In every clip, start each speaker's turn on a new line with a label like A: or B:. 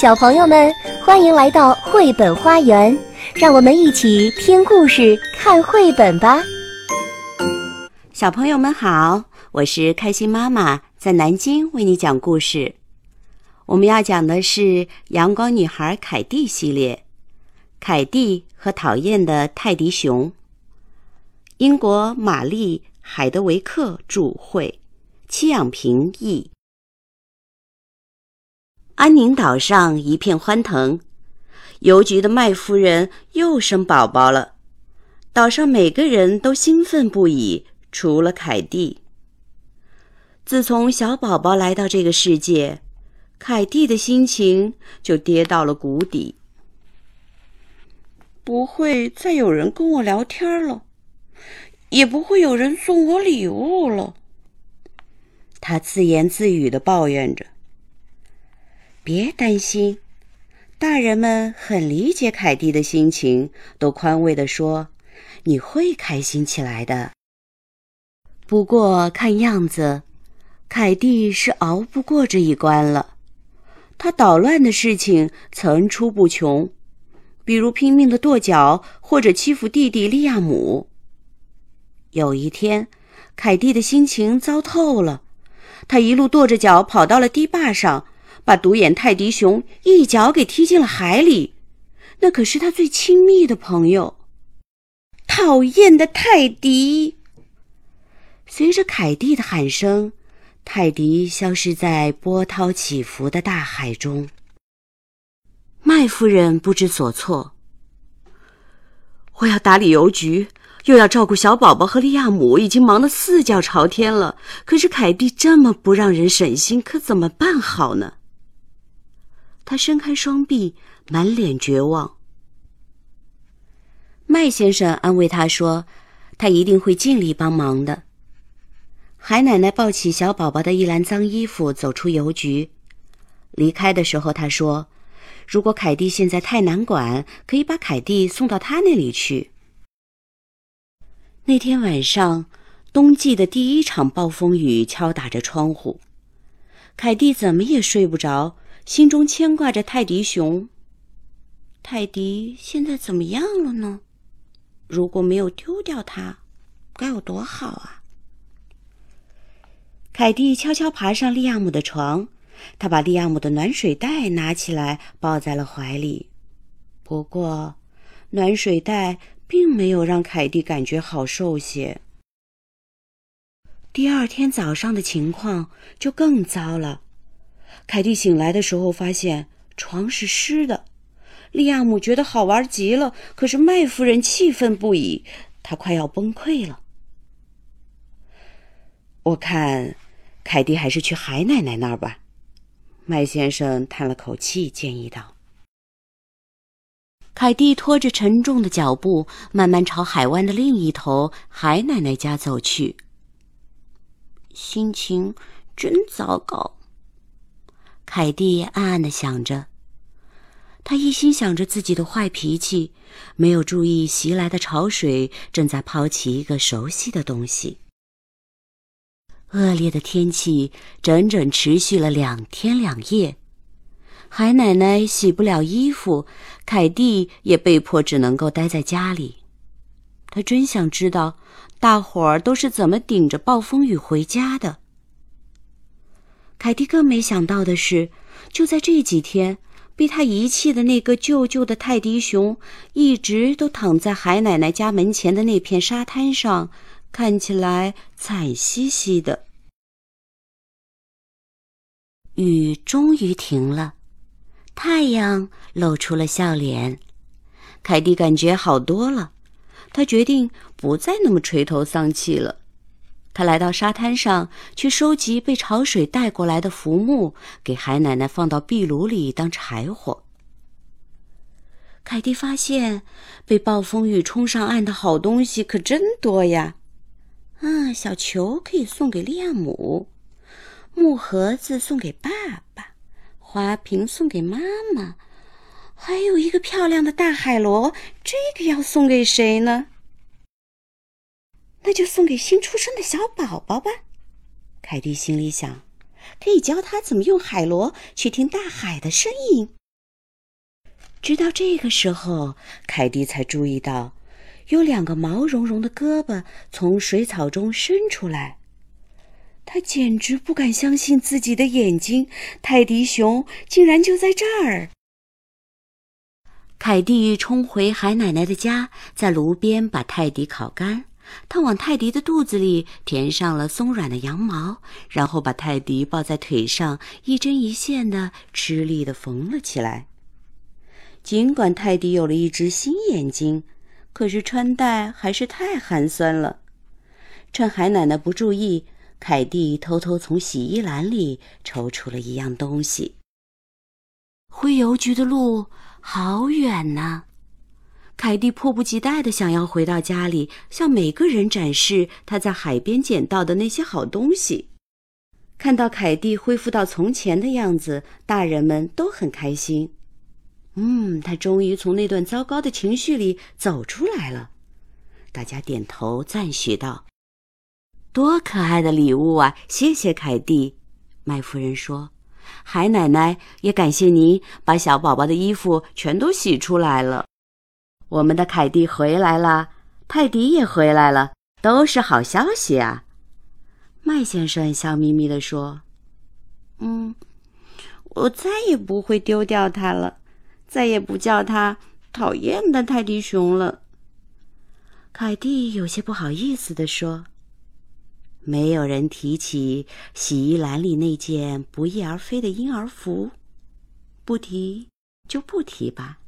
A: 小朋友们，欢迎来到绘本花园，让我们一起听故事、看绘本吧。
B: 小朋友们好，我是开心妈妈，在南京为你讲故事。我们要讲的是《阳光女孩凯蒂》系列，《凯蒂和讨厌的泰迪熊》。英国玛丽·海德维克著，绘，戚养平译。安宁岛上一片欢腾，邮局的麦夫人又生宝宝了。岛上每个人都兴奋不已，除了凯蒂。自从小宝宝来到这个世界，凯蒂的心情就跌到了谷底。不会再有人跟我聊天了，也不会有人送我礼物了。他自言自语的抱怨着。别担心，大人们很理解凯蒂的心情，都宽慰地说：“你会开心起来的。”不过看样子，凯蒂是熬不过这一关了。他捣乱的事情层出不穷，比如拼命的跺脚或者欺负弟弟利亚姆。有一天，凯蒂的心情糟透了，他一路跺着脚跑到了堤坝上。把独眼泰迪熊一脚给踢进了海里，那可是他最亲密的朋友。讨厌的泰迪！随着凯蒂的喊声，泰迪消失在波涛起伏的大海中。麦夫人不知所措。我要打理邮局，又要照顾小宝宝和利亚姆，已经忙得四脚朝天了。可是凯蒂这么不让人省心，可怎么办好呢？他伸开双臂，满脸绝望。麦先生安慰他说：“他一定会尽力帮忙的。”海奶奶抱起小宝宝的一篮脏衣服，走出邮局。离开的时候，他说：“如果凯蒂现在太难管，可以把凯蒂送到他那里去。”那天晚上，冬季的第一场暴风雨敲打着窗户，凯蒂怎么也睡不着。心中牵挂着泰迪熊。泰迪现在怎么样了呢？如果没有丢掉它，该有多好啊！凯蒂悄悄爬上利亚姆的床，他把利亚姆的暖水袋拿起来抱在了怀里。不过，暖水袋并没有让凯蒂感觉好受些。第二天早上的情况就更糟了。凯蒂醒来的时候，发现床是湿的。利亚姆觉得好玩极了，可是麦夫人气愤不已，她快要崩溃了。我看，凯蒂还是去海奶奶那儿吧。麦先生叹了口气，建议道。凯蒂拖着沉重的脚步，慢慢朝海湾的另一头海奶奶家走去。心情真糟糕。凯蒂暗暗的想着，他一心想着自己的坏脾气，没有注意袭来的潮水正在抛弃一个熟悉的东西。恶劣的天气整整持续了两天两夜，海奶奶洗不了衣服，凯蒂也被迫只能够待在家里。他真想知道，大伙儿都是怎么顶着暴风雨回家的。凯蒂更没想到的是，就在这几天，被他遗弃的那个旧旧的泰迪熊，一直都躺在海奶奶家门前的那片沙滩上，看起来惨兮兮的。雨终于停了，太阳露出了笑脸，凯蒂感觉好多了。他决定不再那么垂头丧气了。他来到沙滩上，去收集被潮水带过来的浮木，给海奶奶放到壁炉里当柴火。凯蒂发现，被暴风雨冲上岸的好东西可真多呀！啊，小球可以送给利亚姆，木盒子送给爸爸，花瓶送给妈妈，还有一个漂亮的大海螺，这个要送给谁呢？那就送给新出生的小宝宝吧，凯蒂心里想，可以教他怎么用海螺去听大海的声音。直到这个时候，凯蒂才注意到，有两个毛茸茸的胳膊从水草中伸出来。他简直不敢相信自己的眼睛，泰迪熊竟然就在这儿。凯蒂冲回海奶奶的家，在炉边把泰迪烤干。他往泰迪的肚子里填上了松软的羊毛，然后把泰迪抱在腿上，一针一线的吃力的缝了起来。尽管泰迪有了一只新眼睛，可是穿戴还是太寒酸了。趁海奶奶不注意，凯蒂偷偷从洗衣篮里抽出了一样东西。回邮局的路好远呐！凯蒂迫不及待的想要回到家里，向每个人展示他在海边捡到的那些好东西。看到凯蒂恢复到从前的样子，大人们都很开心。嗯，他终于从那段糟糕的情绪里走出来了。大家点头赞许道：“多可爱的礼物啊！谢谢凯蒂。”麦夫人说：“海奶奶也感谢您把小宝宝的衣服全都洗出来了。我们的凯蒂回来了，泰迪也回来了，都是好消息啊！”麦先生笑眯眯地说：“嗯，我再也不会丢掉它了。”再也不叫它讨厌的泰迪熊了。凯蒂有些不好意思地说：“没有人提起洗衣篮里那件不翼而飞的婴儿服，不提就不提吧。”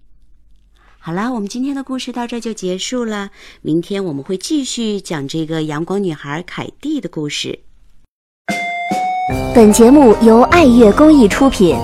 B: 好啦，我们今天的故事到这就结束了。明天我们会继续讲这个阳光女孩凯蒂的故事。
A: 本节目由爱乐公益出品。